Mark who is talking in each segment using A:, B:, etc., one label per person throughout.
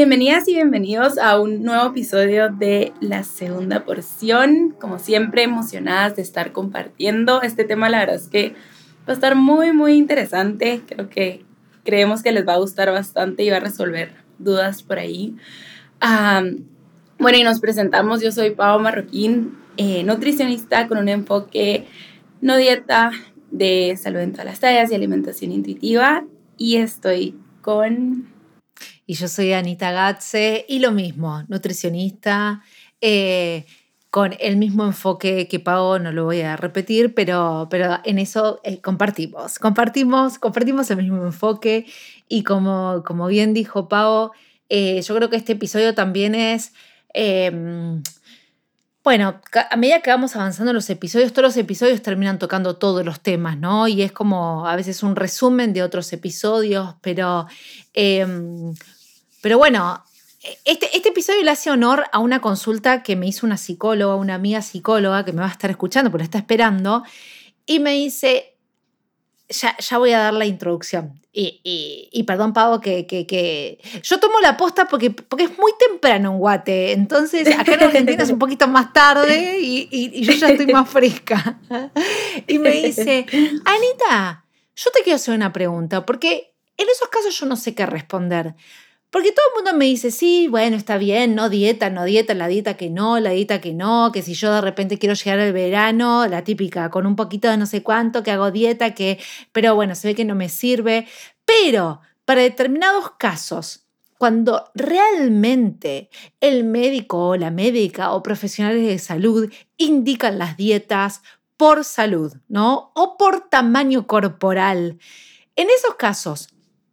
A: Bienvenidas y bienvenidos a un nuevo episodio de la segunda porción. Como siempre, emocionadas de estar compartiendo este tema. La verdad es que va a estar muy, muy interesante. Creo que creemos que les va a gustar bastante y va a resolver dudas por ahí. bueno, y nos presentamos. Yo soy Pau Marroquín, eh, nutricionista con un enfoque no dieta de salud en todas las tallas y alimentación intuitiva. Y estoy con
B: y yo soy Anita Gatze y lo mismo, nutricionista, eh, con el mismo enfoque que Pau, no lo voy a repetir, pero, pero en eso eh, compartimos, compartimos, compartimos el mismo enfoque y como, como bien dijo Pau, eh, yo creo que este episodio también es... Em, bueno, a medida que vamos avanzando en los episodios, todos los episodios terminan tocando todos los temas, ¿no? Y es como a veces un resumen de otros episodios, pero em, pero bueno, este, este, episodio le hace honor a una consulta que me hizo una psicóloga, una amiga psicóloga que me va a estar escuchando porque está esperando, y me dice, ya, ya voy a dar la introducción. Y, perdón, Pavo, que, que, yo tomo la posta porque, porque es muy temprano en Guate. Entonces, acá en Argentina es un poquito más tarde y, y, yo ya estoy más fresca. Y me dice, Anita, yo te quiero hacer una pregunta, porque en esos casos yo no sé qué responder. Porque todo el mundo me dice, sí, bueno, está bien, no dieta, no dieta, la dieta que no, la dieta que no, que si yo de repente quiero llegar al verano, la típica, con un poquito de no sé cuánto, que hago dieta, que, pero bueno, se ve que no me sirve. Pero para determinados casos, cuando realmente el médico o la médica o profesionales de salud indican las dietas por salud, ¿no? O por tamaño corporal. En esos casos,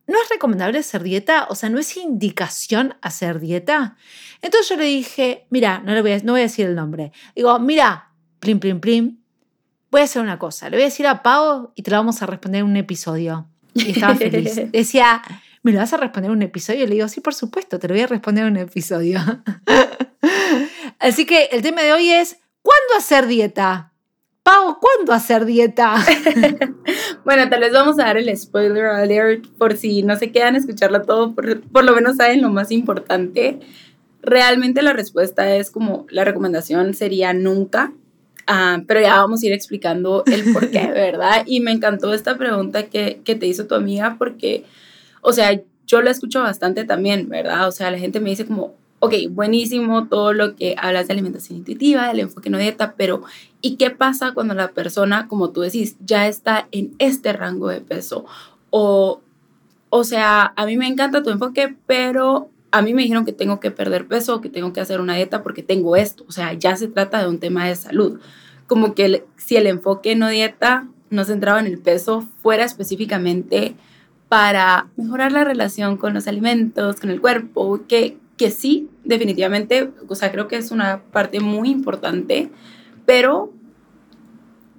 B: ¿no es recomendable hacer dieta? O sea, ¿no es indicación hacer dieta? Entonces yo le dije, mira, no, le voy a, no voy a decir el nombre. Digo, mira, plim, plim, plim, voy a hacer una cosa. Le voy a decir a Pau y te lo vamos a responder en un episodio. Y estaba feliz. Decía, ¿me lo vas a responder en un episodio? Y le digo, sí, por supuesto, te lo voy a responder en un episodio. Así que el tema de hoy es, ¿cuándo hacer dieta? Pau, ¿cuándo hacer dieta?
A: bueno, tal vez vamos a dar el spoiler alert por si no se quedan a escucharlo todo, por, lo menos saben lo más importante. Realmente la respuesta es como la recomendación sería nunca, ah, pero ya vamos a ir explicando el por qué, ¿verdad? Y me encantó esta pregunta que, que te hizo tu amiga porque, o sea, yo la escucho bastante también, ¿verdad? O sea, la gente me dice como, ok, buenísimo todo lo que hablas de alimentación intuitiva, del enfoque no dieta, pero ¿y qué pasa cuando la persona, como tú decís, ya está en este rango de peso? O, o sea, a mí me encanta tu enfoque, pero a mí me dijeron que tengo que perder peso, que tengo que hacer una dieta porque tengo esto. O sea, ya se trata de un tema de salud. Como que si el enfoque no dieta no centraba en el peso, fuera específicamente para mejorar la relación con los alimentos, con el cuerpo, que que sí, definitivamente, o sea, creo que es una parte muy importante, pero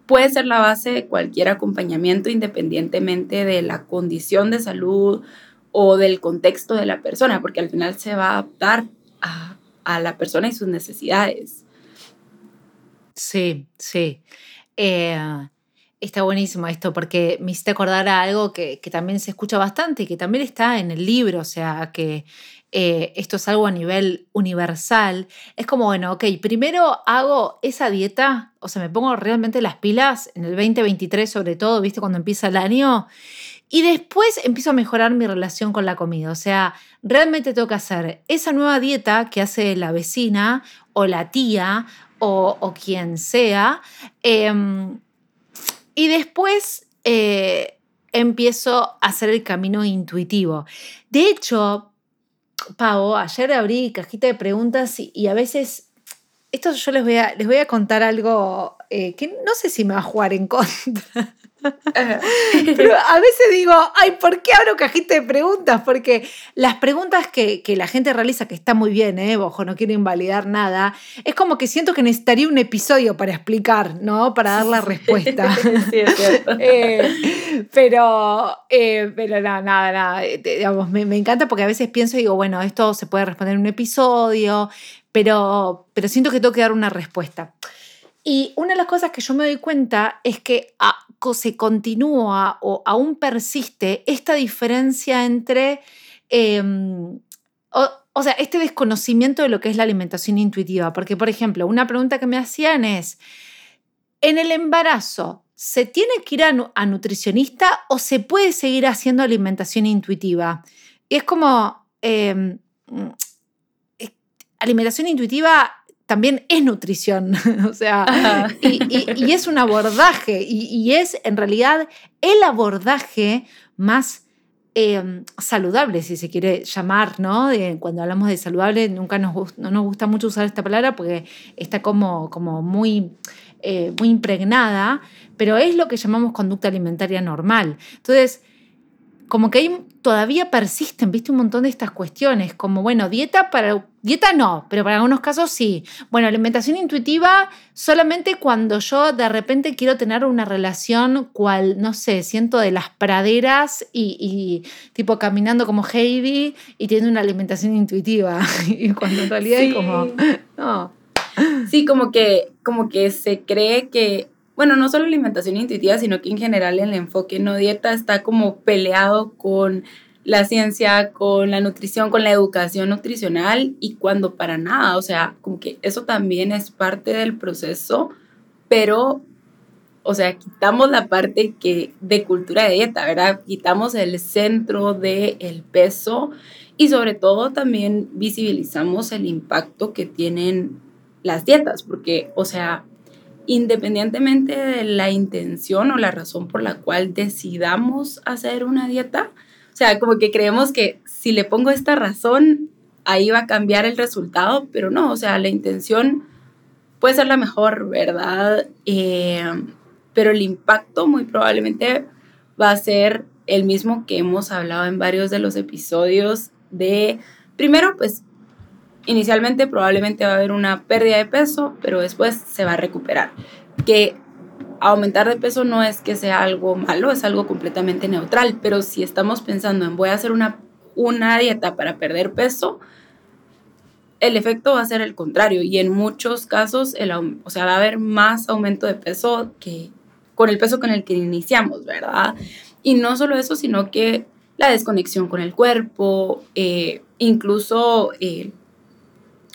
A: puede ser la base de cualquier acompañamiento independientemente de la condición de salud o del contexto de la persona, porque al final se va a adaptar a, la persona y sus necesidades.
B: Sí, sí. Eh, está buenísimo esto porque me hiciste acordar a algo que, que, también se escucha bastante y que también está en el libro, o sea, que eh, esto es algo a nivel universal, es como, bueno, ok, primero hago esa dieta, o sea, me pongo realmente las pilas en el 2023 sobre todo, viste, cuando empieza el año, y después empiezo a mejorar mi relación con la comida, o sea, realmente tengo que hacer esa nueva dieta que hace la vecina o la tía o, quien sea, em, y después... Eh, empiezo a hacer el camino intuitivo. De hecho, Pau, ayer abrí cajita de preguntas y, a veces, esto yo les voy a, les voy a contar algo eh, que no sé si me va a jugar en contra. Pero a veces digo, ay, ¿por qué abro cajita de preguntas? Porque las preguntas que, la gente realiza, que está muy bien, ¿eh? Ojo, no quiero invalidar nada, es como que siento que necesitaría un episodio para explicar, ¿no? Para dar la respuesta. sí, es cierto. Eh, pero, eh, pero nada, nada, nada. Digamos, me, me, encanta porque a veces pienso y digo, bueno, esto se puede responder en un episodio, pero, pero siento que tengo que dar una respuesta. Y una de las cosas que yo me doy cuenta es que se continúa o aún persiste esta diferencia entre, em, o, sea, este desconocimiento de lo que es la alimentación intuitiva. Porque, por ejemplo, una pregunta que me hacían es, ¿en el embarazo se tiene que ir a, nutricionista o se puede seguir haciendo alimentación intuitiva? Y es como, em, alimentación intuitiva también es nutrición, o sea, y, es un abordaje, y, es en realidad el abordaje más em, saludable, si se quiere llamar, ¿no? cuando hablamos de saludable, nunca nos, no nos gusta mucho usar esta palabra porque está como, como muy, eh, muy impregnada, pero es lo que llamamos conducta alimentaria normal. Entonces, como que ahí todavía persisten, viste, un montón de estas cuestiones, como, bueno, dieta para, dieta no, pero para algunos casos sí. Bueno, alimentación intuitiva solamente cuando yo de repente quiero tener una relación cual, no sé, siento de las praderas y, tipo caminando como Heidi y tiene una alimentación intuitiva. y cuando en realidad es como, no.
A: Sí, como que, como que se cree que bueno, no solo alimentación intuitiva, sino que en general el enfoque no dieta está como peleado con la ciencia, con la nutrición, con la educación nutricional y cuando para nada, o sea, como que eso también es parte del proceso, pero, o sea, quitamos la parte que de cultura de dieta, ¿verdad? Quitamos el centro del el peso y sobre todo también visibilizamos el impacto que tienen las dietas, porque, o sea, independientemente de la intención o la razón por la cual decidamos hacer una dieta. O sea, como que creemos que si le pongo esta razón, ahí va a cambiar el resultado, pero no, o sea, la intención puede ser la mejor, ¿verdad? Eh, pero el impacto muy probablemente va a ser el mismo que hemos hablado en varios de los episodios de, primero, pues inicialmente probablemente va a haber una pérdida de peso, pero después se va a recuperar. Que aumentar de peso no es que sea algo malo, es algo completamente neutral, pero si estamos pensando en voy a hacer una, una dieta para perder peso, el efecto va a ser el contrario y en muchos casos, el, o sea, va a haber más aumento de peso que con el peso con el que iniciamos, ¿verdad? Y no solo eso, sino que la desconexión con el cuerpo, eh, incluso eh,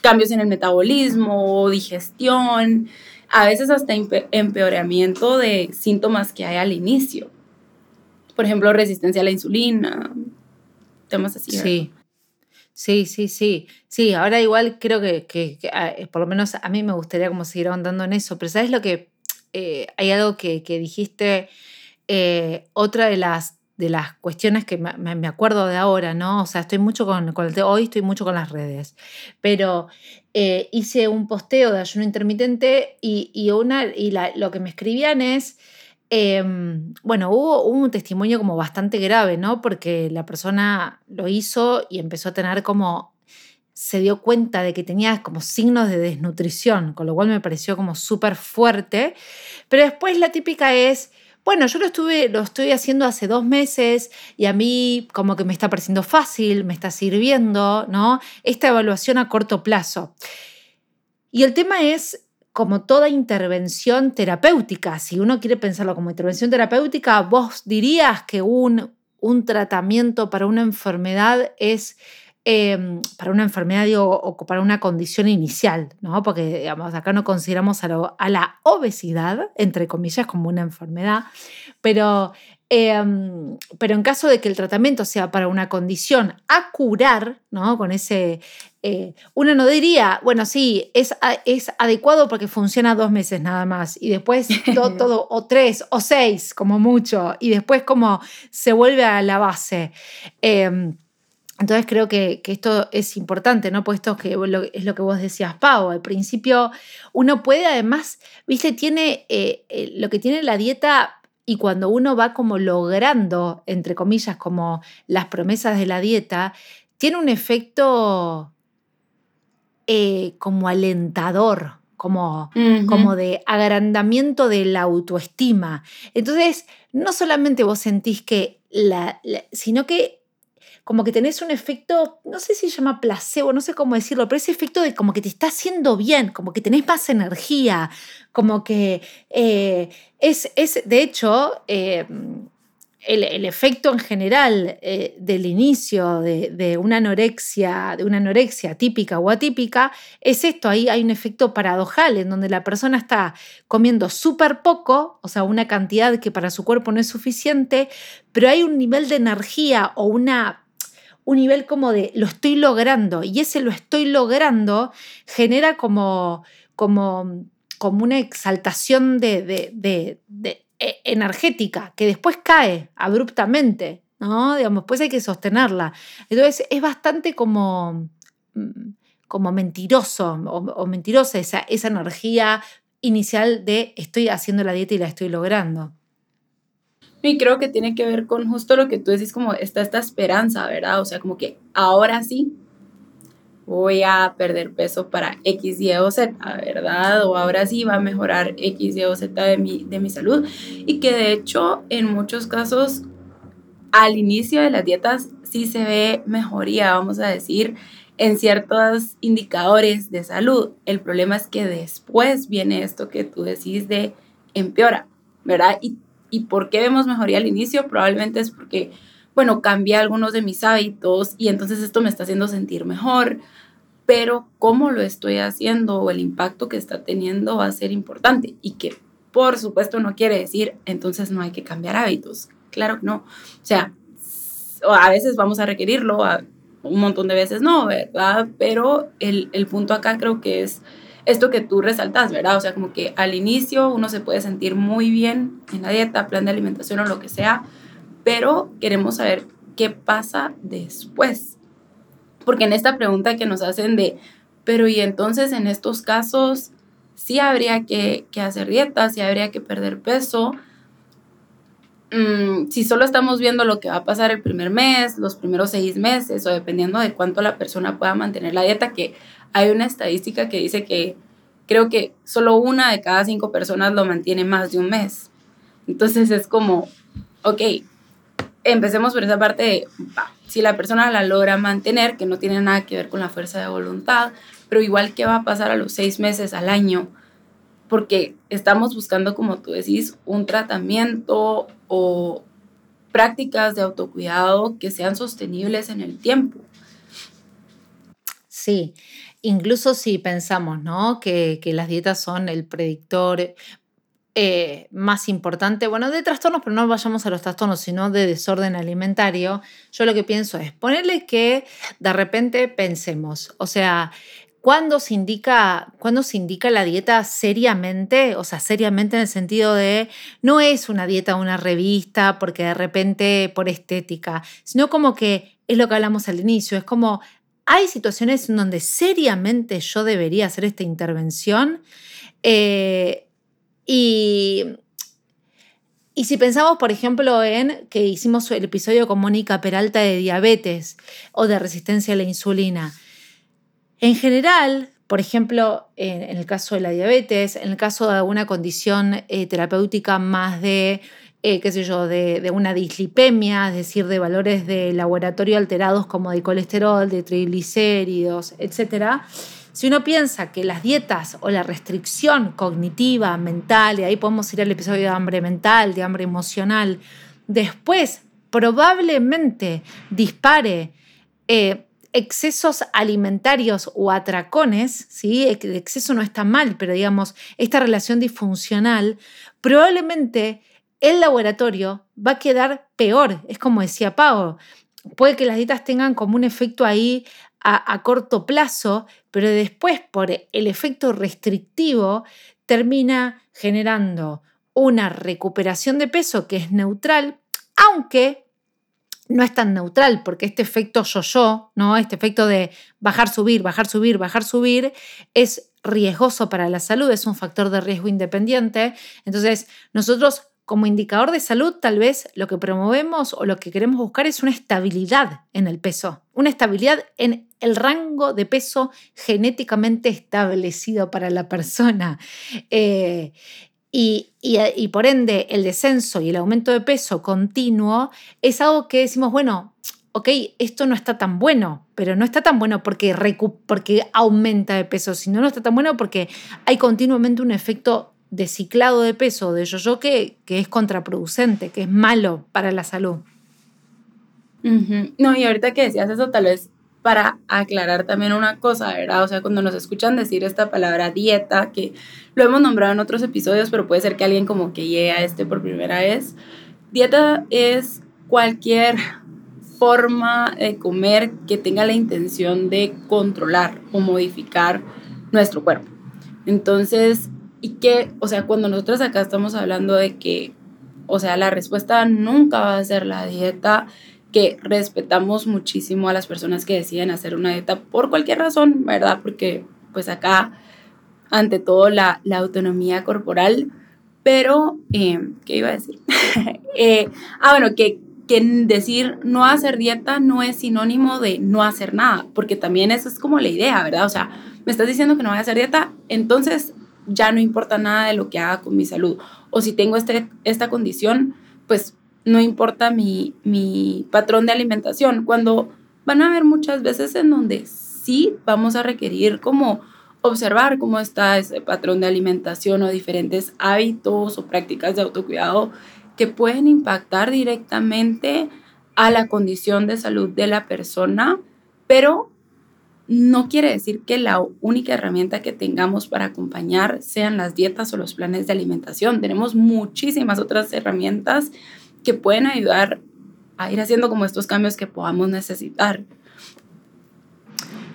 A: cambios en el metabolismo, digestión, a veces hasta empeoramiento de síntomas que hay al inicio. Por ejemplo, resistencia a la insulina, temas así.
B: Sí. Sí, sí, sí. Sí, ahora igual creo que, ah, por lo menos a mí me gustaría como seguir ahondando en eso, pero ¿sabes lo que? Eh, hay algo que, dijiste, eh, otra de las de las cuestiones que me, acuerdo de ahora, ¿no? O sea, estoy mucho con, el hoy estoy mucho con las redes, pero eh, hice un posteo de ayuno intermitente y, una, y lo que me escribían es, em, bueno, hubo, un testimonio como bastante grave, ¿no? Porque la persona lo hizo y empezó a tener como, se dio cuenta de que tenía como signos de desnutrición, con lo cual me pareció como súper fuerte, pero después la típica es, bueno, yo lo, estuve, lo estoy haciendo hace dos meses y a mí como que me está pareciendo fácil, me está sirviendo, ¿no? Esta evaluación a corto plazo. Y el tema es, como toda intervención terapéutica, si uno quiere pensarlo como intervención terapéutica, vos dirías que un, un tratamiento para una enfermedad es Em, para una enfermedad o para una condición inicial, ¿no? Porque digamos, acá no consideramos a, la obesidad, entre comillas, como una enfermedad, pero, em, pero en caso de que el tratamiento sea para una condición a curar, ¿no? Con ese, eh, uno no diría, bueno, sí, es, es adecuado porque funciona dos meses nada más y después todo, todo, o tres o seis como mucho, y después como se vuelve a la base. Em, entonces creo que, esto es importante, ¿no? Pues esto es lo que vos decías, Pau. Al principio uno puede además, viste, tiene eh, eh, lo que tiene la dieta y cuando uno va como logrando, entre comillas, como las promesas de la dieta, tiene un efecto eh, como alentador, como, como de agrandamiento de la autoestima. Entonces, no solamente vos sentís que la, sino que como que tenés un efecto, no sé si se llama placebo, no sé cómo decirlo, pero ese efecto de como que te está haciendo bien, como que tenés más energía, como que eh, es, es, de hecho, eh, el, efecto en general eh, del inicio de, una anorexia, de una anorexia típica o atípica, es esto, ahí hay un efecto paradojal en donde la persona está comiendo súper poco, o sea, una cantidad que para su cuerpo no es suficiente, pero hay un nivel de energía o una un nivel como de lo estoy logrando y ese lo estoy logrando genera como, como, como una exaltación de, de, e, energética que después cae abruptamente, ¿no? Digamos, después hay que sostenerla. Entonces es bastante como, mm, como mentiroso o, mentirosa esa, esa energía inicial de estoy haciendo la dieta y la estoy logrando.
A: Y creo que tiene que ver con justo lo que tú decís, como está esta esperanza, ¿verdad? O sea, como que ahora sí voy a perder peso para X, Y o Z, ¿verdad? O ahora sí va a mejorar X, Y o Z de mi, de mi salud. Y que de hecho, en muchos casos, al inicio de las dietas sí se ve mejoría, vamos a decir, en ciertos indicadores de salud. El problema es que después viene esto que tú decís de empeora, ¿verdad? Y ¿Y por qué vemos mejoría al inicio? Probablemente es porque, bueno, cambié algunos de mis hábitos y entonces esto me está haciendo sentir mejor, pero cómo lo estoy haciendo o el impacto que está teniendo va a ser importante y que por supuesto no quiere decir entonces no hay que cambiar hábitos. Claro que no. O sea, a veces vamos a requerirlo, a un montón de veces no, ¿verdad? Pero el, el punto acá creo que es esto que tú resaltas, ¿verdad? O sea, como que al inicio uno se puede sentir muy bien en la dieta, plan de alimentación o lo que sea, pero queremos saber qué pasa después. Porque en esta pregunta que nos hacen de, pero y entonces en estos casos sí habría que, hacer dieta, sí habría que perder peso. Mm, si solo estamos viendo lo que va a pasar el primer mes, los primeros seis meses, o dependiendo de cuánto la persona pueda mantener la dieta, que hay una estadística que dice que creo que solo una de cada cinco personas lo mantiene más de un mes. Entonces es como, ok, empecemos por esa parte de, si la persona la logra mantener, que no tiene nada que ver con la fuerza de voluntad, pero igual qué va a pasar a los seis meses, al año, porque estamos buscando, como tú decís, un tratamiento o prácticas de autocuidado que sean sostenibles en el tiempo.
B: Sí, incluso si pensamos ¿no? que, las dietas son el predictor eh, más importante, bueno, de trastornos, pero no vayamos a los trastornos, sino de desorden alimentario, yo lo que pienso es ponerle que de repente pensemos, o sea, ¿cuándo se indica, cuando se indica la dieta seriamente? O sea, seriamente en el sentido de no es una dieta una revista porque de repente por estética, sino como que es lo que hablamos al inicio, es como hay situaciones en donde seriamente yo debería hacer esta intervención. Eh, y, y si pensamos, por ejemplo, en que hicimos el episodio con Mónica Peralta de diabetes o de resistencia a la insulina, en general, por ejemplo, en, el caso de la diabetes, en el caso de alguna condición eh, terapéutica más de eh, qué sé yo, de, una dislipemia, es decir, de valores de laboratorio alterados como de colesterol, de triglicéridos, etc. Si uno piensa que las dietas o la restricción cognitiva, mental, y ahí podemos ir al episodio de hambre mental, de hambre emocional, después probablemente dispare eh, excesos alimentarios o atracones, ¿sí? el exceso no está mal, pero digamos, esta relación disfuncional, probablemente el laboratorio va a quedar peor. Es como decía Pau, puede que las dietas tengan como un efecto ahí a, corto plazo, pero después por el efecto restrictivo termina generando una recuperación de peso que es neutral, aunque no es tan neutral, porque este efecto yo-yo, ¿no? este efecto de bajar, subir, bajar, subir, bajar, subir, es riesgoso para la salud, es un factor de riesgo independiente. Entonces, nosotros como indicador de salud, tal vez lo que promovemos o lo que queremos buscar es una estabilidad en el peso, una estabilidad en el rango de peso genéticamente establecido para la persona. Eh, y, por ende, el descenso y el aumento de peso continuo es algo que decimos, bueno, ok, esto no está tan bueno, pero no está tan bueno porque, porque aumenta de peso, sino no está tan bueno porque hay continuamente un efecto de ciclado de peso de yo-yo que, que es contraproducente, que es malo para la salud.
A: No, y ahorita que decías eso, tal vez para aclarar también una cosa, ¿verdad? O sea, cuando nos escuchan decir esta palabra dieta, que lo hemos nombrado en otros episodios, pero puede ser que alguien como que llegue a este por primera vez, dieta es cualquier forma de comer que tenga la intención de controlar o modificar nuestro cuerpo. Entonces, y que, o sea, cuando nosotros acá estamos hablando de que, o sea, la respuesta nunca va a ser la dieta, que respetamos muchísimo a las personas que deciden hacer una dieta por cualquier razón, ¿verdad? Porque pues acá, ante todo, la, la autonomía corporal, pero, eh, ¿qué iba a decir? eh, ah, bueno, que, que decir no hacer dieta no es sinónimo de no hacer nada, porque también eso es como la idea, ¿verdad? O sea, me estás diciendo que no voy a hacer dieta, entonces ya no importa nada de lo que haga con mi salud. O si tengo este, esta condición, pues no importa mi, mi patrón de alimentación. Cuando van a haber muchas veces en donde sí vamos a requerir como observar cómo está ese patrón de alimentación o diferentes hábitos o prácticas de autocuidado que pueden impactar directamente a la condición de salud de la persona, pero no quiere decir que la única herramienta que tengamos para acompañar sean las dietas o los planes de alimentación. Tenemos muchísimas otras herramientas que pueden ayudar a ir haciendo como estos cambios que podamos necesitar.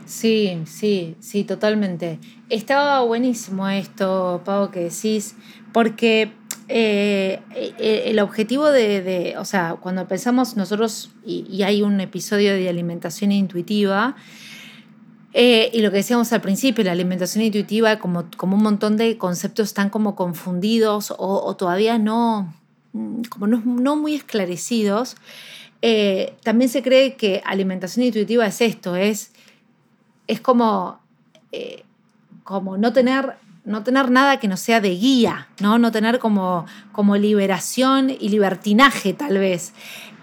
B: Sí, sí, sí, totalmente. Estaba buenísimo esto, Pau, que decís, porque eh, eh, el objetivo de, o sea, cuando pensamos nosotros, y hay un episodio de alimentación intuitiva, eh, y lo que decíamos al principio, la alimentación intuitiva, como, como un montón de conceptos están como confundidos o, todavía no, mm, como no, muy esclarecidos, eh, también se cree que alimentación intuitiva es esto, es, es como, eh, como no tener no tener nada que no sea de guía, no, no tener como, como liberación y libertinaje tal vez.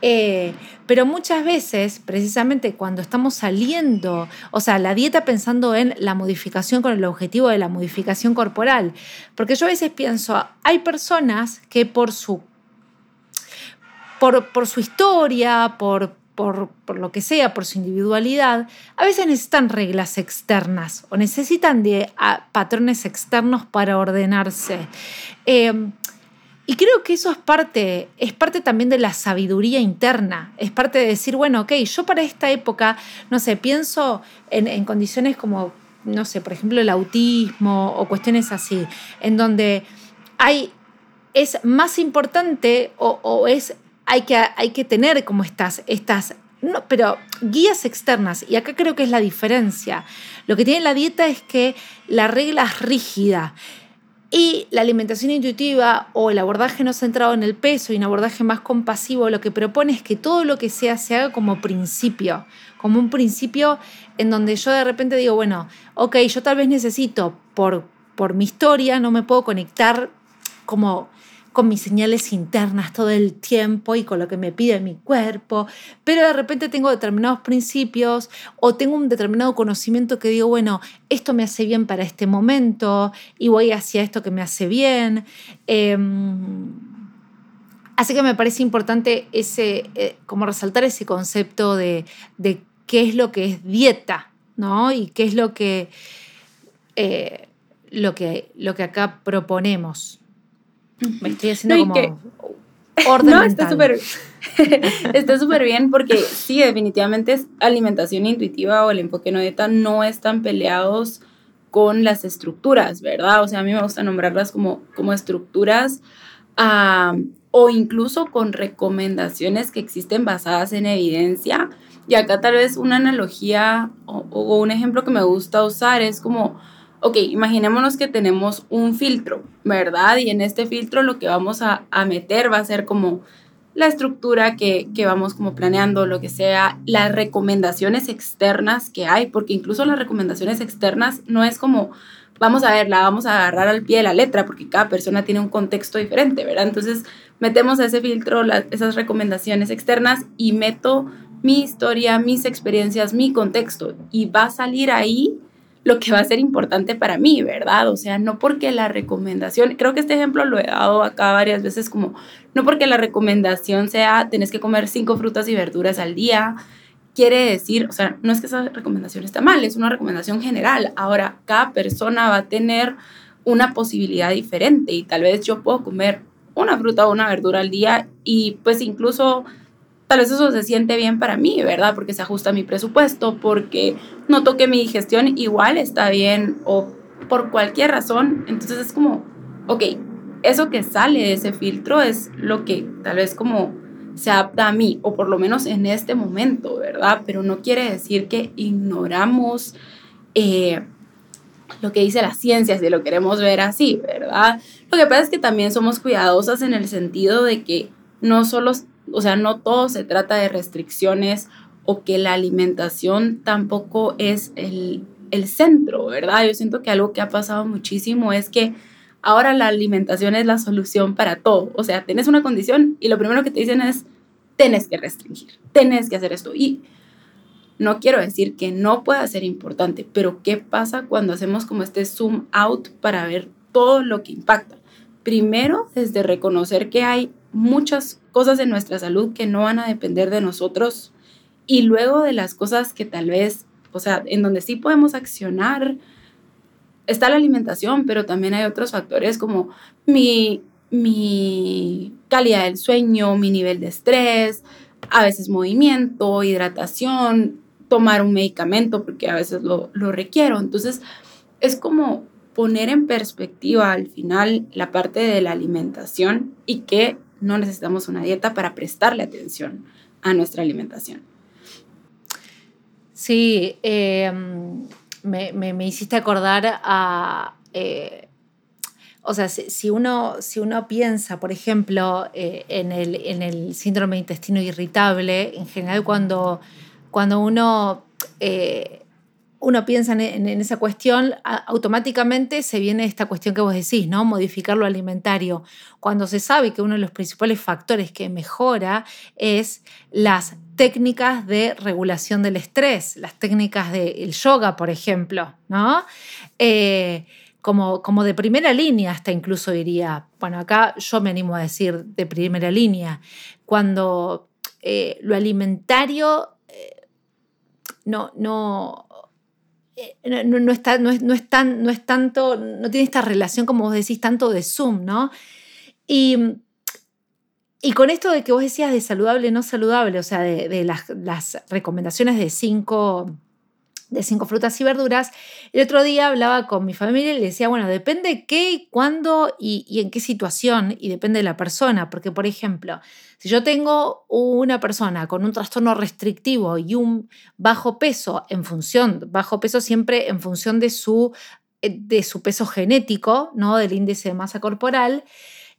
B: Eh, pero muchas veces, precisamente cuando estamos saliendo, o sea, la dieta pensando en la modificación con el objetivo de la modificación corporal, porque yo a veces pienso, hay personas que por su, por, por su historia, por, por, lo que sea, por su individualidad, a veces necesitan reglas externas o necesitan de patrones externos para ordenarse. Em, y creo que eso es parte, es parte también de la sabiduría interna, es parte de decir, bueno, ok, yo para esta época, no sé, pienso en, condiciones como, no sé, por ejemplo, el autismo o cuestiones así, en donde hay, es más importante o, o es hay que, hay que tener como estas, estas no, pero guías externas, y acá creo que es la diferencia. Lo que tiene la dieta es que la regla es rígida. Y la alimentación intuitiva o el abordaje no centrado en el peso y un abordaje más compasivo lo que propone es que todo lo que sea se haga como principio, como un principio en donde yo de repente digo, bueno, ok, yo tal vez necesito por, por mi historia, no me puedo conectar como con mis señales internas todo el tiempo y con lo que me pide mi cuerpo, pero de repente tengo determinados principios o tengo un determinado conocimiento que digo, bueno, esto me hace bien para este momento y voy hacia esto que me hace bien. Em, así que me parece importante ese, eh, como resaltar ese concepto de, qué es lo que es dieta, ¿no? Y qué es lo que, eh, lo que, lo que acá proponemos. Me estoy haciendo como
A: orden no, está súper está súper bien porque sí, definitivamente es alimentación intuitiva o el enfoque no dieta no están peleados con las estructuras, ¿verdad? O sea, a mí me gusta nombrarlas como, como estructuras o incluso con recomendaciones que existen basadas en evidencia. Y acá tal vez una analogía o un ejemplo que me gusta usar es como ok, imaginémonos que tenemos un filtro, ¿verdad? Y en este filtro lo que vamos a, a meter va a ser como la estructura que, que, vamos como planeando, lo que sea, las recomendaciones externas que hay, porque incluso las recomendaciones externas no es como, vamos a ver, la vamos a agarrar al pie de la letra, porque cada persona tiene un contexto diferente, ¿verdad? Entonces metemos a ese filtro esas recomendaciones externas y meto mi historia, mis experiencias, mi contexto, y va a salir ahí lo que va a ser importante para mí, ¿verdad? O sea, no porque la recomendación, creo que este ejemplo lo he dado acá varias veces como, no porque la recomendación sea, tenés que comer cinco frutas y verduras al día, quiere decir, o sea, no es que esa recomendación esté mal, es una recomendación general. Ahora, cada persona va a tener una posibilidad diferente y tal vez yo puedo comer una fruta o una verdura al día y pues incluso tal vez eso se siente bien para mí, ¿verdad? Porque se ajusta a mi presupuesto, porque noto que mi digestión igual está bien o por cualquier razón. Entonces es como, ok, eso que sale de ese filtro es lo que tal vez como se adapta a mí, o por lo menos en este momento, ¿verdad? Pero no quiere decir que ignoramos eh, lo que dice la ciencia, si lo queremos ver así, ¿verdad? Lo que pasa es que también somos cuidadosas en el sentido de que no solo o sea, no todo se trata de restricciones o que la alimentación tampoco es el, el centro, ¿verdad? Yo siento que algo que ha pasado muchísimo es que ahora la alimentación es la solución para todo. O sea, tenés una condición y lo primero que te dicen es, tenés que restringir, tenés que hacer esto. Y no quiero decir que no pueda ser importante, pero ¿qué pasa cuando hacemos como este zoom out para ver todo lo que impacta? Primero, desde reconocer que hay muchas cosas en nuestra salud que no van a depender de nosotros y luego de las cosas que tal vez, o sea, en donde sí podemos accionar, está la alimentación, pero también hay otros factores como mi, mi calidad del sueño, mi nivel de estrés, a veces movimiento, hidratación, tomar un medicamento porque a veces lo, lo requiero. Entonces, es como poner en perspectiva al final la parte de la alimentación y que no necesitamos una dieta para prestarle atención a nuestra alimentación.
B: Sí, em, me, hiciste acordar a... Eh, o sea, si, uno, si uno piensa, por ejemplo, eh, en, el, en, el, síndrome de intestino irritable, en general cuando, cuando uno eh, uno piensa en, esa cuestión, automáticamente se viene esta cuestión que vos decís, ¿no? Modificar lo alimentario. Cuando se sabe que uno de los principales factores que mejora es las técnicas de regulación del estrés, las técnicas del yoga, por ejemplo, ¿no? Eh, como, como, de primera línea, hasta incluso diría, bueno, acá yo me animo a decir de primera línea, cuando eh, lo alimentario eh, no, no, eh, no, está, no, es, no, es tan, no es tanto, no tiene esta relación, como vos decís, tanto de Zoom, ¿no? Y, y con esto de que vos decías de saludable, no saludable, o sea, de, las, las, recomendaciones de cinco de cinco frutas y verduras. El otro día hablaba con mi familia y le decía, bueno, depende qué, cuándo y, y, en qué situación y depende de la persona, porque por ejemplo, si yo tengo una persona con un trastorno restrictivo y un bajo peso en función, bajo peso siempre en función de su, eh, de su peso genético, ¿no? del índice de masa corporal,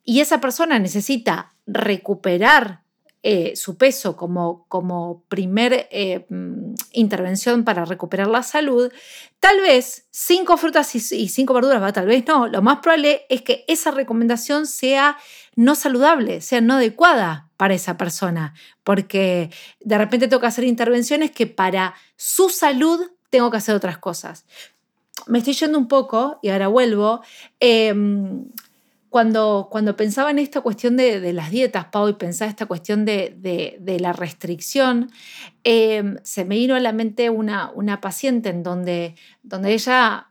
B: y esa persona necesita recuperar eh, su peso como, como primer eh, mm, intervención para recuperar la salud, tal vez cinco frutas y, cinco verduras, va, tal vez no, lo más probable es que esa recomendación sea no saludable, sea no adecuada para esa persona, porque de repente que hacer intervenciones que para su salud tengo que hacer otras cosas. Me estoy yendo un poco y ahora vuelvo. Em, cuando, cuando pensaba en esta cuestión de, las dietas, Pau, y pensaba esta cuestión de, la restricción, em, se me vino a la mente una, una paciente en donde, donde ella,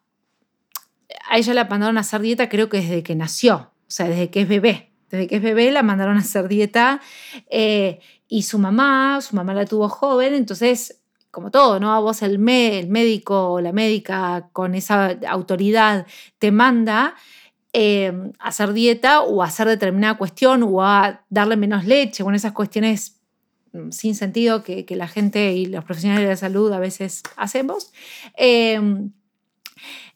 B: a ella la mandaron a hacer dieta creo que desde que nació, o sea, desde que es bebé. Desde que es bebé la mandaron a hacer dieta eh, y su mamá, su mamá la tuvo joven, entonces como todo, ¿no? A vos el, el médico o la médica con esa autoridad te manda Em, hacer dieta o hacer determinada cuestión o a darle menos leche, con esas cuestiones mm, sin sentido que, la gente y los profesionales de la salud a veces hacemos. Em,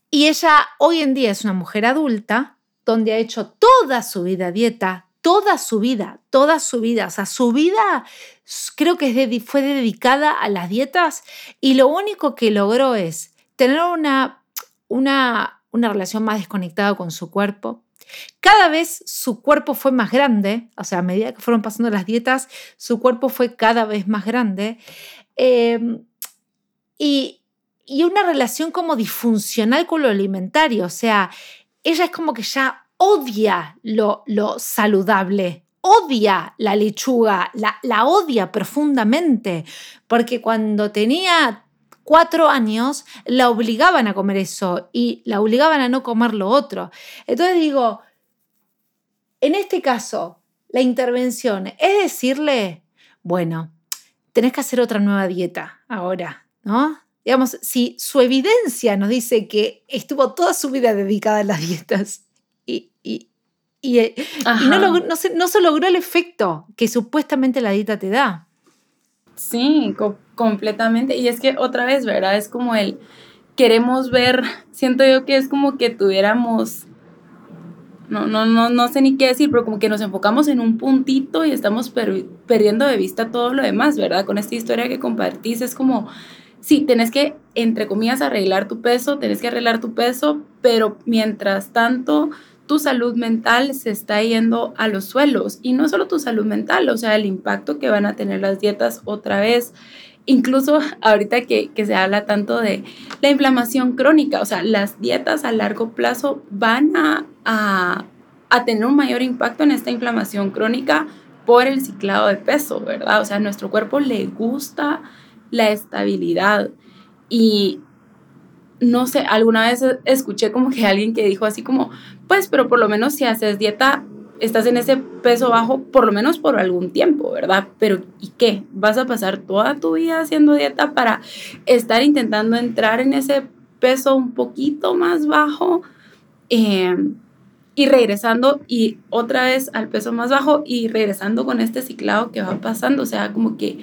B: Y ella hoy en día es una mujer adulta donde ha hecho toda su vida dieta, toda su vida, toda su vida. O sea, su vida creo que fue dedicada a las dietas y lo único que logró es tener una, una, una relación más desconectada con su cuerpo. Cada vez su cuerpo fue más grande, o sea, a medida que fueron pasando las dietas, su cuerpo fue cada vez más grande. Em, y, y una relación como disfuncional con lo alimentario, o sea, ella es como que ya odia lo, lo saludable, odia la lechuga, la, la, odia profundamente, porque cuando tenía cuatro años la obligaban a comer eso y la obligaban a no comer lo otro. Entonces digo, en este caso, la intervención es decirle, bueno, tenés que hacer otra nueva dieta ahora, ¿no? Digamos, si su evidencia nos dice que estuvo toda su vida dedicada a las dietas y, eh, no, se, logró el efecto que supuestamente la dieta te da.
A: Sí, completamente. Y es que otra vez, ¿verdad? Es como el, queremos ver, siento yo que es como que tuviéramos, no, no, no, no sé ni qué decir, pero como que nos enfocamos en un puntito y estamos perdiendo de vista todo lo demás, ¿verdad? Con esta historia que compartís es como, sí, tenés que, entre comillas, arreglar tu peso, tenés que arreglar tu peso, pero mientras tanto tu salud mental se está yendo a los suelos. Y no solo tu salud mental, o sea, el impacto que van a tener las dietas otra vez. Incluso ahorita que, se habla tanto de la inflamación crónica, o sea, las dietas a largo plazo van a, a tener un mayor impacto en esta inflamación crónica por el ciclado de peso, ¿verdad? O sea, a nuestro cuerpo le gusta la estabilidad y no sé, alguna vez escuché como que alguien que dijo así como, pues, pero por lo menos si haces dieta, estás en ese peso bajo por lo menos por algún tiempo, ¿verdad? Pero ¿y qué? ¿Vas a pasar toda tu vida haciendo dieta para estar intentando entrar en ese peso un poquito más bajo em, y regresando y otra vez al peso más bajo y regresando con este ciclado que va pasando? O sea, como que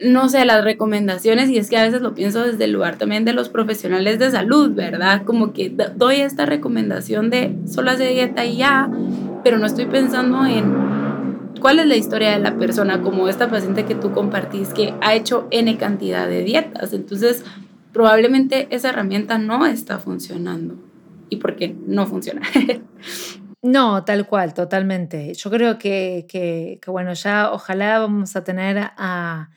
A: no sé, las recomendaciones, y es que a veces lo pienso desde el lugar también de los profesionales de salud, ¿verdad? Como que doy esta recomendación de solo hacer dieta y ya, pero no estoy pensando en cuál es la historia de la persona, como esta paciente que tú compartís que ha hecho N cantidad de dietas. Entonces, probablemente esa herramienta no está funcionando. ¿Y por qué no funciona?
B: No, tal cual, totalmente. Yo creo que, que, que, bueno, ya ojalá vamos a tener a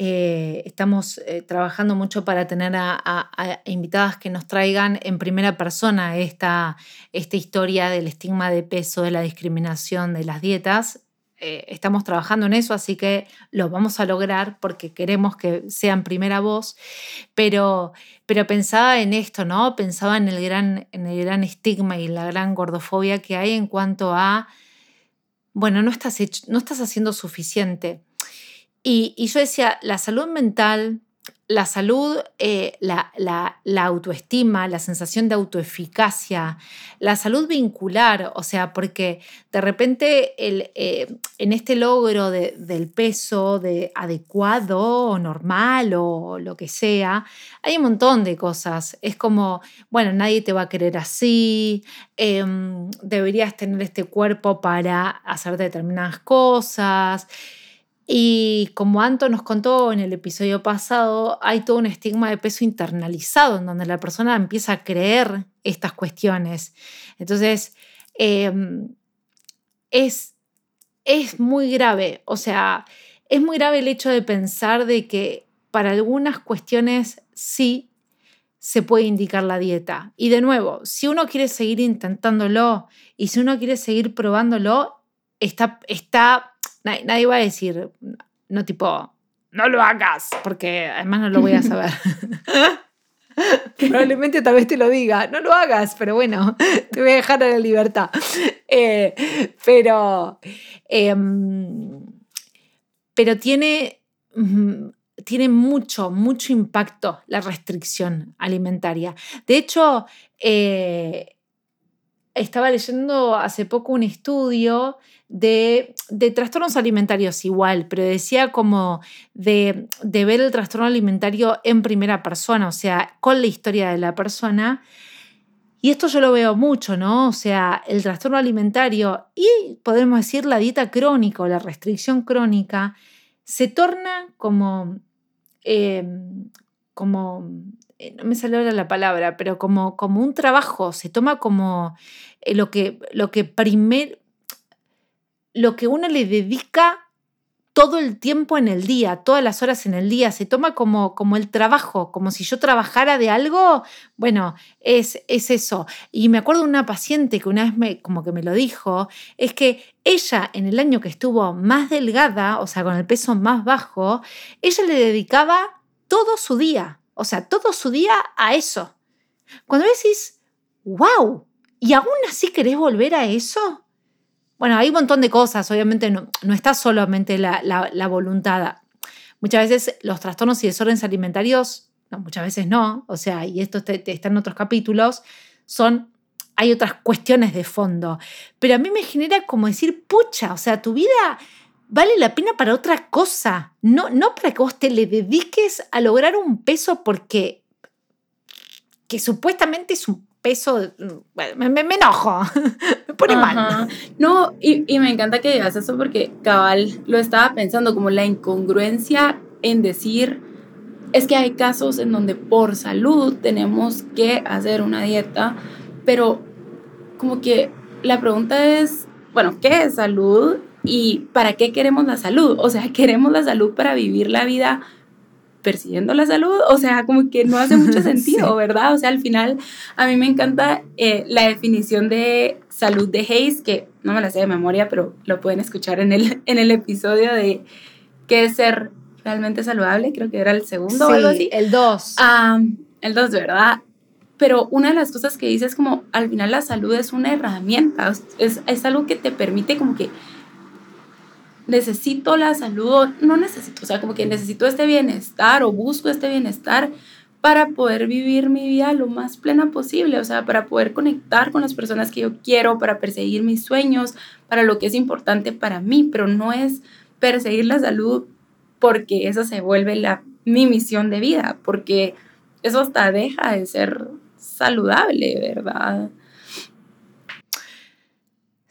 B: eh, estamos eh, trabajando mucho para tener a, invitadas que nos traigan en primera persona esta, historia del estigma de peso, de la discriminación, de las dietas. Eh, estamos trabajando en eso, así que lo vamos a lograr porque queremos que sean primera voz, pero, pensaba en esto, ¿no? Pensaba en el, gran, estigma y la gran gordofobia que hay en cuanto a, bueno, no estás haciendo suficiente y, yo decía, la salud mental, la salud, eh, la, autoestima, la sensación de autoeficacia, la salud vincular, o sea, porque de repente el, eh, en este logro del peso de adecuado o normal o lo que sea, hay un montón de cosas. Es como, bueno, nadie te va a querer así, em, deberías tener este cuerpo para hacer determinadas cosas. Y como Anto nos contó en el episodio pasado, hay todo un estigma de peso internalizado en donde la persona empieza a creer estas cuestiones. Entonces, em, es, es muy grave, o sea, es muy grave el hecho de pensar de que para algunas cuestiones sí se puede indicar la dieta. Y de nuevo, si uno quiere seguir intentándolo y si uno quiere seguir probándolo, está, está nadie, va a decir, no tipo, no lo hagas, porque además no lo voy a saber. Probablemente tal vez te lo diga, no lo hagas, pero bueno, te voy a dejar a la libertad. Eh, pero, em, pero tiene, tiene mucho, mucho impacto la restricción alimentaria. De hecho, eh, estaba leyendo hace poco un estudio de, de, trastornos alimentarios igual, pero decía como de, de, ver el trastorno alimentario en primera persona, o sea, con la historia de la persona. Y esto yo lo veo mucho, ¿no? O sea, el trastorno alimentario y podemos decir la dieta crónica o la restricción crónica se torna como, eh, como eh, no me sale ahora la palabra, pero como, como un trabajo, se toma como eh, lo que, lo que lo que uno le dedica todo el tiempo en el día, todas las horas en el día, se toma como, como el trabajo, como si yo trabajara de algo, bueno, es, es eso. Y me acuerdo de una paciente que una vez me, como que me lo dijo, es que ella en el año que estuvo más delgada, o sea, con el peso más bajo, ella le dedicaba todo su día, o sea, todo su día a eso. Cuando decís, wow, ¿y aún así querés volver a eso? Bueno, hay un montón de cosas, obviamente no, no está solamente la, la, voluntad. Muchas veces los trastornos y desórdenes alimentarios, muchas veces no, o sea, y esto está en otros capítulos, son, hay otras cuestiones de fondo. Pero a mí me genera como decir, pucha, o sea, tu vida vale la pena para otra cosa, no, no para que vos te le dediques a lograr un peso porque que supuestamente es un peso, me, me, enojo, me pone mal.
A: No, y, y, me encanta que digas eso porque cabal lo estaba pensando, como la incongruencia en decir, es que hay casos en donde por salud tenemos que hacer una dieta, pero como que la pregunta es, bueno, ¿qué es salud? ¿Y para qué queremos la salud? O sea, ¿queremos la salud para vivir la vida persiguiendo la salud, o sea, como que no hace mucho sentido, ¿verdad? O sea, al final a mí me encanta eh, la definición de salud de Hayes, que no me la sé de memoria, pero lo pueden escuchar en el, en el episodio de qué es ser realmente saludable, creo que era el segundo o algo así.
B: El 2.
A: el 2, ¿verdad? Pero una de las cosas que dice es como, al final la salud es una herramienta, es, es algo que te permite como que necesito la salud, no necesito, o sea, como que necesito este bienestar o busco este bienestar para poder vivir mi vida lo más plena posible, o sea, para poder conectar con las personas que yo quiero, para perseguir mis sueños, para lo que es importante para mí, pero no es perseguir la salud porque eso se vuelve la, mi misión de vida, porque eso hasta deja de ser saludable, ¿verdad?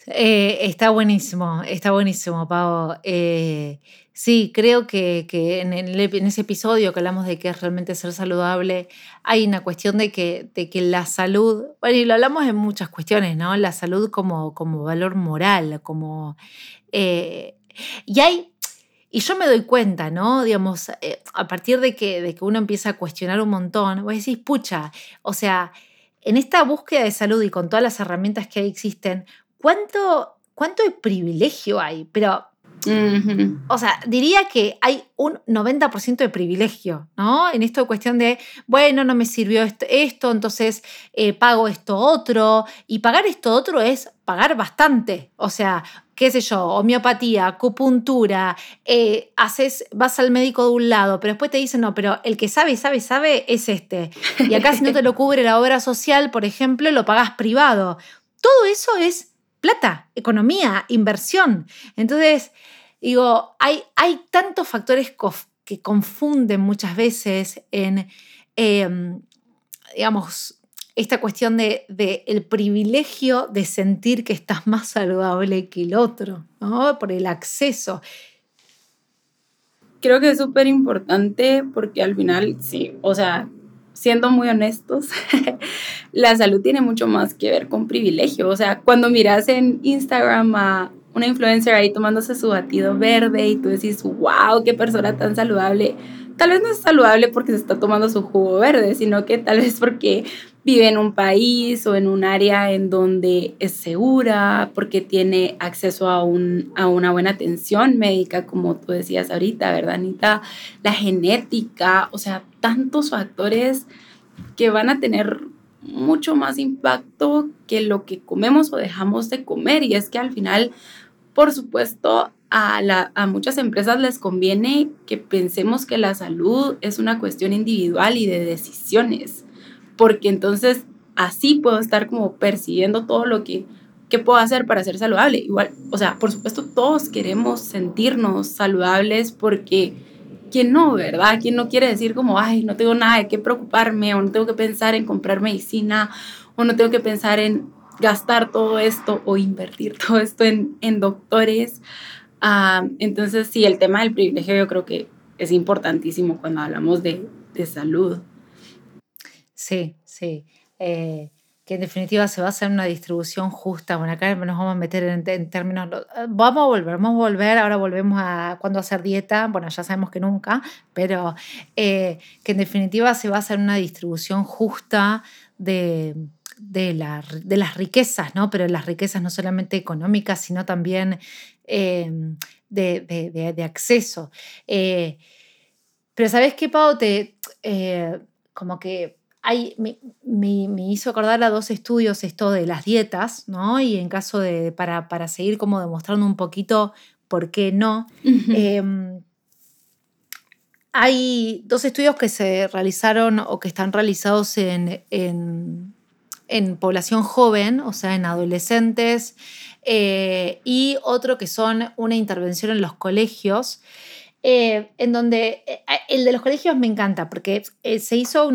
B: Eh, está buenísimo, está buenísimo, Pau. Eh, sí, creo que, en, ese episodio que hablamos de qué es realmente ser saludable, hay una cuestión de que, de que la salud, bueno, y lo hablamos en muchas cuestiones, ¿no? La salud como, como valor moral, como... Eh, y hay y yo me doy cuenta, ¿no? Digamos, a partir de que, de que uno empieza a cuestionar un montón, vos decís, pucha, o sea, en esta búsqueda de salud y con todas las herramientas que existen, ¿cuánto, cuánto de privilegio hay? Pero, o sea, diría que hay un 90% de privilegio, ¿no? En esto de cuestión de, bueno, no me sirvió esto, entonces eh, pago esto otro. Y pagar esto otro es pagar bastante. O sea, qué sé yo, homeopatía, acupuntura, eh, haces, vas al médico de un lado, pero después te dicen, no, pero el que sabe, sabe, sabe es este. Y acá si no te lo cubre la obra social, por ejemplo, lo pagas privado. Todo eso es plata, economía, inversión. Entonces, digo, hay, hay tantos factores que confunden muchas veces en, em, digamos, esta cuestión de, privilegio de sentir que estás más saludable que el otro, ¿no? Por el acceso.
A: Creo que es súper importante porque al final, sí, o sea, siendo muy honestos, la salud tiene mucho más que ver con privilegio. O sea, cuando miras en Instagram a una influencer ahí tomándose su batido verde y tú decís, wow, qué persona tan saludable. Tal vez no es saludable porque se está tomando su jugo verde, sino que tal vez porque vive en un país o en un área en donde es segura, porque tiene acceso a, un, a una buena atención médica, como tú decías ahorita, ¿verdad, Anita? La genética, o sea, tantos factores que van a tener mucho más impacto que lo que comemos o dejamos de comer. Y es que al final, por supuesto, a, la, a muchas empresas les conviene que pensemos que la salud es una cuestión individual y de decisiones porque entonces así puedo estar como percibiendo todo lo que, que puedo hacer para ser saludable. Igual, o sea, por supuesto todos queremos sentirnos saludables porque ¿quién no, verdad? ¿Quién no quiere decir como, ay, no tengo nada de qué preocuparme o no tengo que pensar en comprar medicina o no tengo que pensar en gastar todo esto o invertir todo esto en, en doctores? Ah, entonces, sí, el tema del privilegio yo creo que es importantísimo cuando hablamos de, de salud.
B: Sí, sí. Eh, que en definitiva se basa en una distribución justa. Bueno, acá nos vamos a meter en, términos, eh, vamos a volver, vamos a volver, ahora volvemos a cuando hacer dieta, bueno, ya sabemos que nunca, pero eh, que en definitiva se basa en una distribución justa de, de, de, las riquezas, ¿no? Pero las riquezas no solamente económicas, sino también de, de, de, acceso. pero ¿sabes qué, Pau? Te, como que me, hizo acordar a dos estudios esto de las dietas, ¿no? Y en caso de, para, seguir como demostrando un poquito por qué no, em, hay dos estudios que se realizaron o que están realizados en, en, población joven, o sea, en adolescentes, eh, y otro que son una intervención en los colegios. Eh, en donde eh, el de los colegios me encanta porque eh, se hizo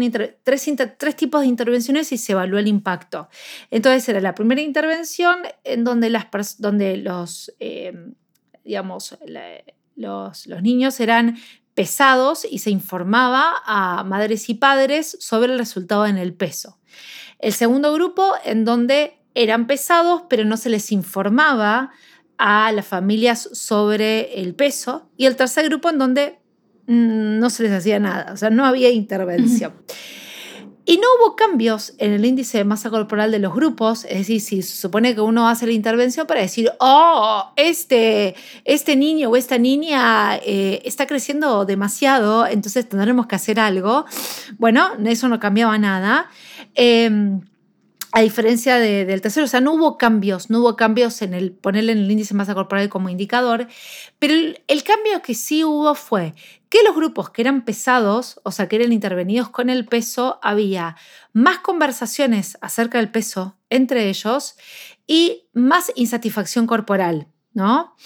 B: tres, tipos de intervenciones y se evaluó el impacto. Entonces era la primera intervención en donde, las, donde los, digamos, los, los niños eran pesados y se informaba a madres y padres sobre el resultado en el peso. El segundo grupo en donde eran pesados pero no se les informaba a las familias sobre el peso y el tercer grupo en donde mm, no se les hacía nada, o sea, no había intervención. Y no hubo cambios en el índice de masa corporal de los grupos, es decir, si se supone que uno hace la intervención para decir, oh, este, este niño o esta niña eh, está creciendo demasiado, entonces tendremos que hacer algo. Bueno, eso no cambiaba nada. Eh, a diferencia del tercero, o sea, no hubo cambios, no hubo cambios en el ponerle en el índice de masa corporal como indicador, pero el, cambio que sí hubo fue que los grupos que eran pesados, o sea, que eran intervenidos con el peso, había más conversaciones acerca del peso entre ellos y más insatisfacción corporal, ¿no?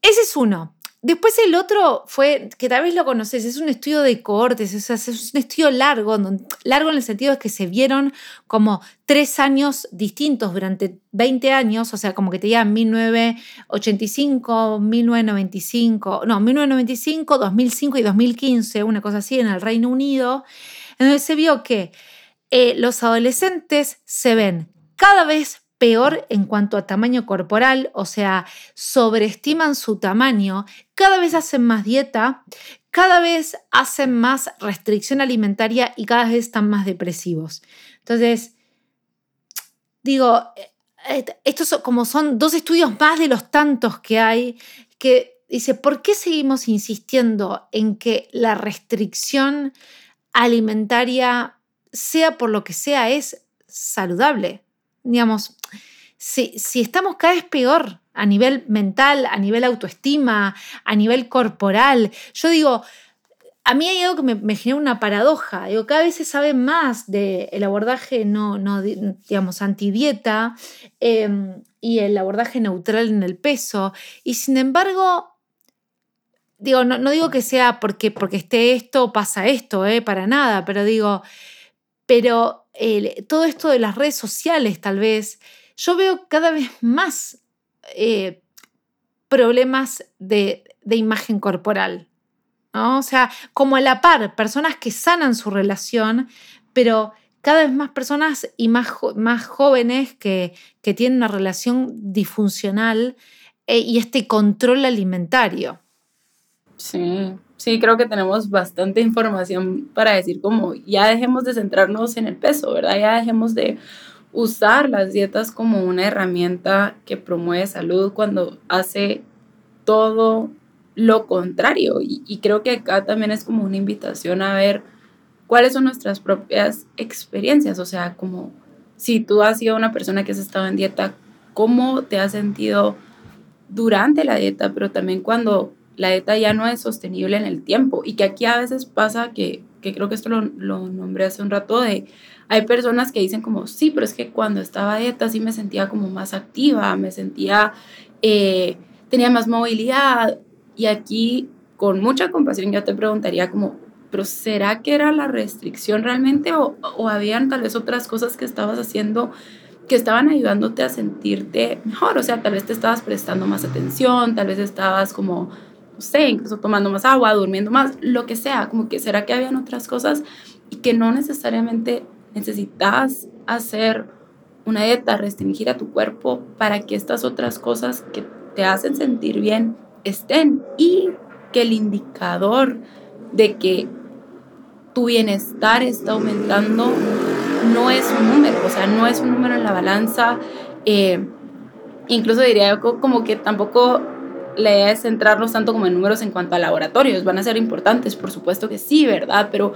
B: Ese es uno. Después el otro fue, que tal vez lo conoces, es un estudio de cohortes, es un estudio largo, largo en el sentido de que se vieron como tres años distintos durante 20 años, o sea, como que te digan 1985, 1995, no, 1995, 2005 y 2015, una cosa así, en el Reino Unido, en donde se vio que eh, los adolescentes se ven cada vez peor en cuanto a tamaño corporal, o sea, sobreestiman su tamaño, cada vez hacen más dieta, cada vez hacen más restricción alimentaria y cada vez están más depresivos. Entonces, digo, eh, estos como son dos estudios más de los tantos que hay, que dice, ¿por qué seguimos insistiendo en que la restricción alimentaria, sea por lo que sea, es saludable? Digamos, si, estamos cada vez peor a nivel mental, a nivel autoestima, a nivel corporal, yo digo, a mí hay algo que me, genera una paradoja. Digo, cada vez se sabe más del abordaje no, no, digamos, antidieta em, y el abordaje neutral en el peso. Y sin embargo, digo, no, no digo que sea porque, porque esté esto, pasa esto, eh, para nada, pero digo, pero todo esto de las redes sociales tal vez yo veo cada vez más eh, problemas de, imagen corporal. O sea, como a la par, personas que sanan su relación, pero cada vez más personas y más, más jóvenes que, tienen una relación disfuncional eh, y este control alimentario.
A: Sí, sí, creo que tenemos bastante información para decir como ya dejemos de centrarnos en el peso, ¿verdad? Ya dejemos de usar las dietas como una herramienta que promueve salud cuando hace todo lo contrario. Y, creo que acá también es como una invitación a ver cuáles son nuestras propias experiencias. O sea, como si tú has sido una persona que has estado en dieta, ¿cómo te has sentido durante la dieta, pero también cuando la dieta ya no es sostenible en el tiempo? Y que aquí a veces pasa que que creo que esto lo, lo nombré hace un rato, de hay personas que dicen como, sí, pero es que cuando estaba a dieta sí me sentía como más activa, me sentía, eh, tenía más movilidad. Y aquí, con mucha compasión, yo te preguntaría como, pero ¿será que era la restricción realmente o, o habían tal vez otras cosas que estabas haciendo que estaban ayudándote a sentirte mejor? O sea, tal vez te estabas prestando más atención, tal vez estabas como, no sé, incluso tomando más agua, durmiendo más, lo que sea, como que será que habían otras cosas y que no necesariamente necesitas hacer una dieta, restringir a tu cuerpo para que estas otras cosas que te hacen sentir bien estén y que el indicador de que tu bienestar está aumentando no es un número, o sea, no es un número en la balanza. Eh, incluso diría yo como que tampoco la idea es centrarnos tanto como en números en cuanto a laboratorios. Van a ser importantes, por supuesto que sí, ¿verdad? Pero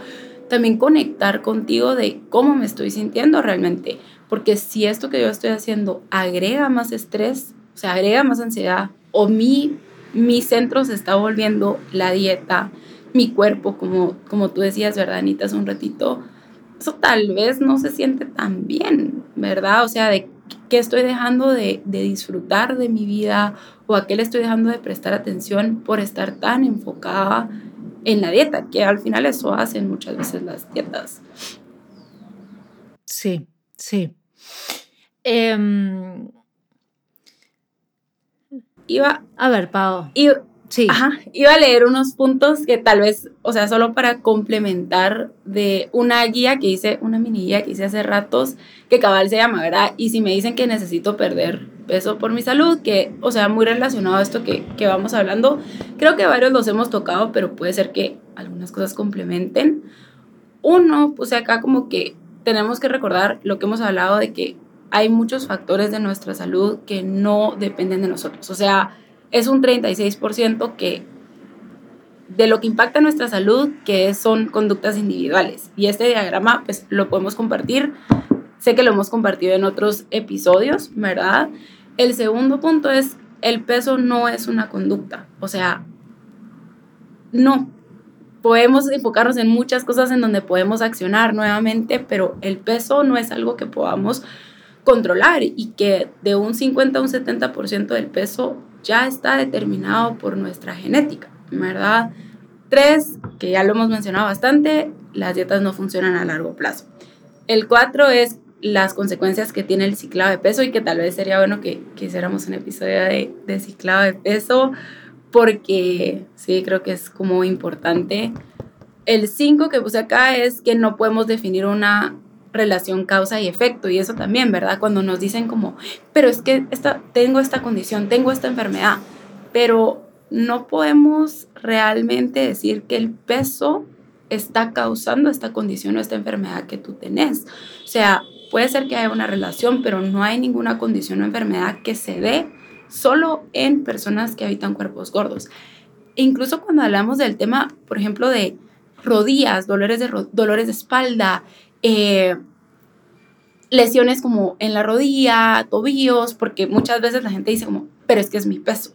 A: también conectar contigo de cómo me estoy sintiendo realmente. Porque si esto que yo estoy haciendo agrega más estrés, o sea, agrega más ansiedad, o mi, mi centro se está volviendo la dieta, mi cuerpo, como, como tú decías, ¿verdad, Anita? Hace un ratito, eso tal vez no se siente tan bien, ¿verdad? O sea, de qué estoy dejando de, de disfrutar de mi vida o a qué le estoy dejando de prestar atención por estar tan enfocada en la dieta, que al final eso hacen muchas veces las dietas.
B: Sí, sí. Em,
A: iba
B: a ver, Pau.
A: Sí. Ajá, iba a leer unos puntos que tal vez, o sea, solo para complementar de una guía que hice, una mini guía que hice hace ratos, que cabal se llama, ¿verdad? Y si me dicen que necesito perder peso por mi salud, que, o sea, muy relacionado a esto que, que vamos hablando, creo que varios los hemos tocado, pero puede ser que algunas cosas complementen. Uno, pues acá como que tenemos que recordar lo que hemos hablado de que hay muchos factores de nuestra salud que no dependen de nosotros. O sea, es un 36% que de lo que impacta nuestra salud, que son conductas individuales. Y este diagrama, pues lo podemos compartir Sé que lo hemos compartido en otros episodios, ¿verdad? El segundo punto es, el peso no es una conducta. O sea, no. Podemos enfocarnos en muchas cosas en donde podemos accionar nuevamente, pero el peso no es algo que podamos controlar y que de un 50 a un 70% del peso ya está determinado por nuestra genética, ¿verdad? Tres, que ya lo hemos mencionado bastante, las dietas no funcionan a largo plazo. El cuatro es las consecuencias que tiene el ciclado de peso y que tal vez sería bueno que, hiciéramos un episodio de, de ciclado de peso porque sí, creo que es como importante. El 5 que puse acá es que no podemos definir una relación causa y efecto y eso también, ¿verdad? Cuando nos dicen como, pero es que esta, tengo esta condición, tengo esta enfermedad, pero no podemos realmente decir que el peso está causando esta condición o esta enfermedad que tú tenés. O sea, Puede ser que haya una relación, pero no hay ninguna condición o enfermedad que se dé solo en personas que habitan cuerpos gordos. Incluso cuando hablamos del tema, por ejemplo, de rodillas, dolores de, dolores de espalda, eh, lesiones como en la rodilla, tobillos, porque muchas veces la gente dice como, pero es que es mi peso.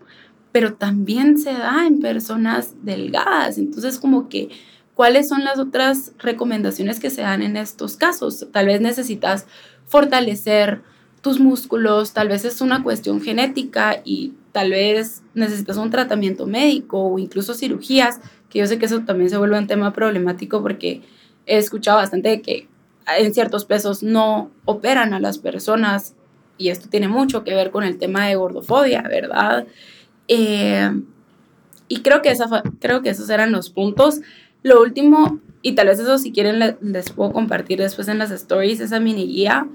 A: Pero también se da en personas delgadas. Entonces como que ¿Cuáles son las otras recomendaciones que se dan en estos casos? Tal vez necesitas fortalecer tus músculos, tal vez es una cuestión genética y tal vez necesitas un tratamiento médico o incluso cirugías, que yo sé que eso también se vuelve un tema problemático porque he escuchado bastante de que en ciertos pesos no operan a las personas y esto tiene mucho que ver con el tema de gordofobia, ¿verdad? Eh, y creo que, esa, creo que esos eran los puntos. Lo último, y tal vez eso si quieren les, puedo compartir después en las stories, esa mini guía,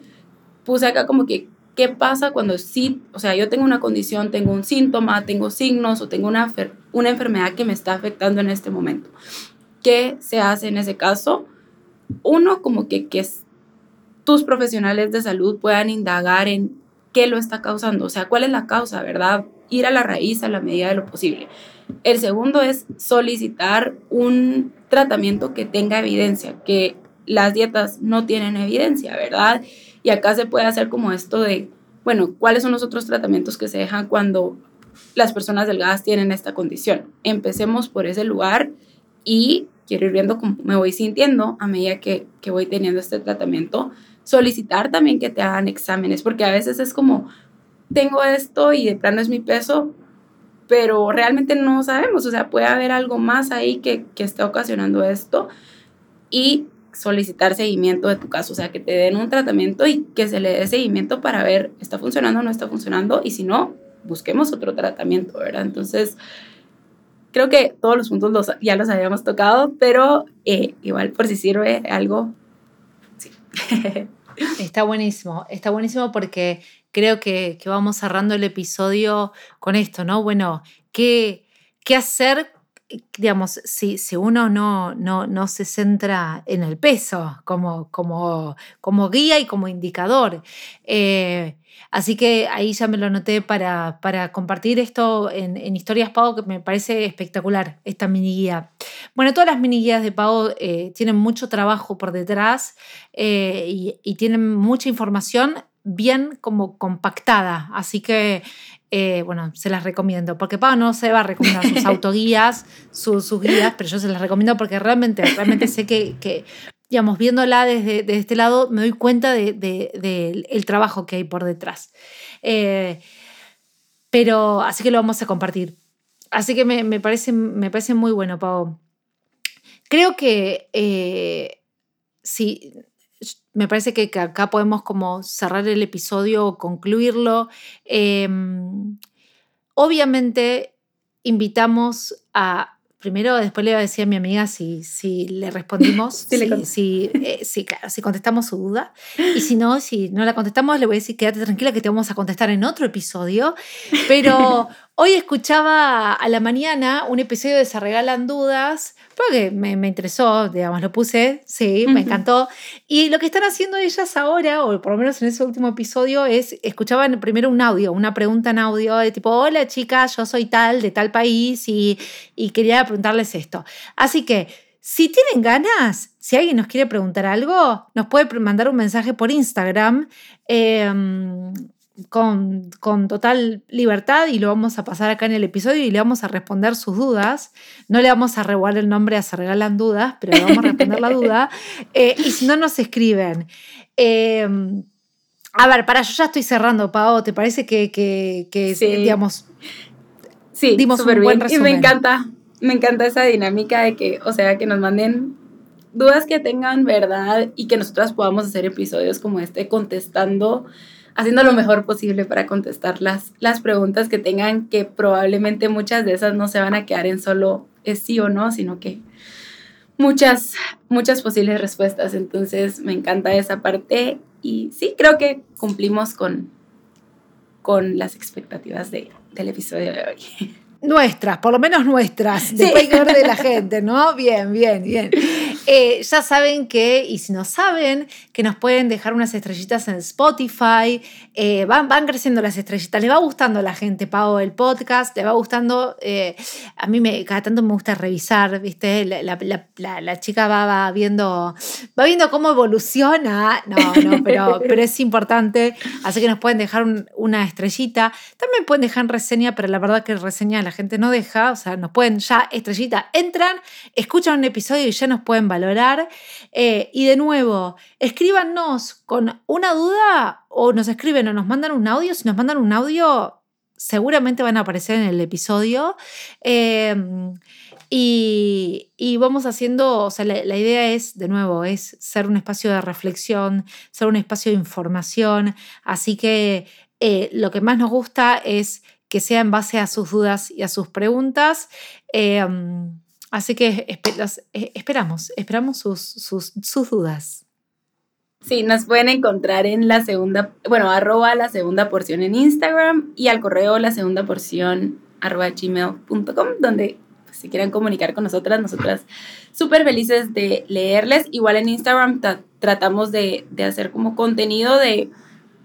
A: puse acá como que, ¿qué pasa cuando sí, o sea, yo tengo una condición, tengo un síntoma, tengo signos o tengo una, una enfermedad que me está afectando en este momento? ¿Qué se hace en ese caso? Uno, como que, que tus profesionales de salud puedan indagar en qué lo está causando, o sea, cuál es la causa, ¿verdad? Ir a la raíz a la medida de lo posible. El segundo es solicitar un tratamiento que tenga evidencia, que las dietas no tienen evidencia, ¿verdad? Y acá se puede hacer como esto de, bueno, ¿cuáles son los otros tratamientos que se dejan cuando las personas delgadas tienen esta condición? Empecemos por ese lugar y quiero ir viendo cómo me voy sintiendo a medida que, que voy teniendo este tratamiento. Solicitar también que te hagan exámenes, porque a veces es como, tengo esto y de plano es mi peso, pero realmente no sabemos, o sea, puede haber algo más ahí que, que esté ocasionando esto y solicitar seguimiento de tu caso, o sea, que te den un tratamiento y que se le dé seguimiento para ver, ¿está funcionando o no está funcionando? Y si no, busquemos otro tratamiento, ¿verdad? Entonces, creo que todos los puntos los, ya los habíamos tocado, pero eh, igual por si sirve algo, sí.
B: Está buenísimo, está buenísimo porque creo que, que, vamos cerrando el episodio con esto, ¿no? Bueno, ¿qué, qué hacer digamos, si, si uno no, no, no, se centra en el peso como, como, como guía y como indicador. Eh, así que ahí ya me lo noté para, para compartir esto en, en, Historias Pago, que me parece espectacular, esta mini guía. Bueno, todas las mini guías de Pago eh, tienen mucho trabajo por detrás eh, y tienen mucha información bien como compactada, así que eh, bueno, se las recomiendo, porque Pau no se va a recomendar sus autoguías, sus, sus, guías, pero yo se las recomiendo porque realmente, realmente sé que, que digamos, viéndola desde, desde, este lado, me doy cuenta del de, de, trabajo que hay por detrás. Eh, pero así que lo vamos a compartir. Así que me, me, parece, me parece muy bueno, Pau. Creo que eh, sí, me parece que, acá podemos como cerrar el episodio o concluirlo. Eh, obviamente invitamos a, primero después le voy a decir a mi amiga si, si le respondimos, sí, si, si, eh, si, claro, si contestamos su duda. Y si no, si no la contestamos, le voy a decir quédate tranquila que te vamos a contestar en otro episodio. Pero hoy escuchaba a la mañana un episodio de Se Regalan Dudas porque me, me interesó, digamos, lo puse, sí, me encantó. Y lo que están haciendo ellas ahora, o por lo menos en ese último episodio, es, escuchaban primero un audio, una pregunta en audio de tipo, hola chicas, yo soy tal, de tal país, y, y quería preguntarles esto. Así que, si tienen ganas, si alguien nos quiere preguntar algo, nos puede mandar un mensaje por Instagram. Eh, con, con, total libertad y lo vamos a pasar acá en el episodio y le vamos a responder sus dudas. No le vamos a regalar el nombre a Se Regalan Dudas, pero le vamos a responder la duda. Eh, y si no, nos escriben. Eh, a ver, para, yo ya estoy cerrando, Pao. ¿Te parece que, que, que
A: sí.
B: digamos,
A: sí, dimos un buen bien. resumen? Y me encanta, me encanta esa dinámica de que, o sea, que nos manden dudas que tengan verdad y que nosotras podamos hacer episodios como este contestando haciendo lo mejor posible para contestar las, las preguntas que tengan, que probablemente muchas de esas no se van a quedar en solo es sí o no, sino que muchas, muchas posibles respuestas. Entonces me encanta esa parte y sí, creo que cumplimos con, con las expectativas de, del episodio de hoy.
B: Nuestras, por lo menos nuestras, después sí. de la gente, ¿no? Bien, bien, bien. Eh, ya saben que, y si no saben, que nos pueden dejar unas estrellitas en Spotify. Eh, van, van creciendo las estrellitas. Les va gustando a la gente, Pau, el podcast. Le va gustando. Eh, a mí me, cada tanto me gusta revisar, ¿viste? La, la, la, la chica va, va, viendo, va viendo cómo evoluciona. No, no, pero, pero es importante. Así que nos pueden dejar un, una estrellita. También pueden dejar reseña, pero la verdad que reseña la gente no deja. O sea, nos pueden ya, estrellita, entran, escuchan un episodio y ya nos pueden valorar. Eh, y de nuevo, escríbanos con una duda o nos escriben o nos mandan un audio. Si nos mandan un audio, seguramente van a aparecer en el episodio. Eh, y, vamos haciendo, o sea, la, idea es, de nuevo, es ser un espacio de reflexión, ser un espacio de información. Así que eh, lo que más nos gusta es que sea en base a sus dudas y a sus preguntas. Eh, Así que eh, esperamos, esperamos sus, sus, sus, dudas.
A: Sí, nos pueden encontrar en la segunda, bueno, arroba la segunda porción en Instagram y al correo la segunda porción arroba gmail.com, donde pues, si quieren comunicar con nosotras, nosotras súper felices de leerles. Igual en Instagram tratamos de, de hacer como contenido de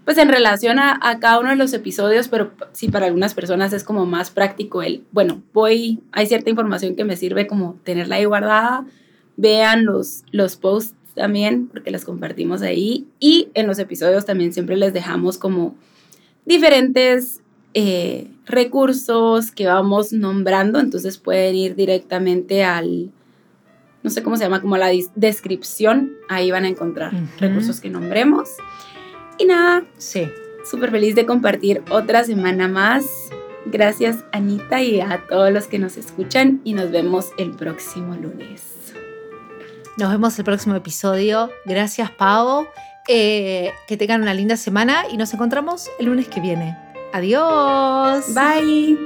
A: pues en relación a, a, cada uno de los episodios, pero sí para algunas personas es como más práctico el, bueno, voy, hay cierta información que me sirve como tenerla ahí guardada, vean los, los posts también, porque las compartimos ahí, y en los episodios también siempre les dejamos como diferentes eh, recursos que vamos nombrando, entonces pueden ir directamente al, no sé cómo se llama, como la descripción, ahí van a encontrar recursos que nombremos. Y nada,
B: sí.
A: súper feliz de compartir otra semana más. Gracias Anita y a todos los que nos escuchan y nos vemos el próximo lunes.
B: Nos vemos el próximo episodio. Gracias Pau. Eh, que tengan una linda semana y nos encontramos el lunes que viene. Adiós.
A: Bye.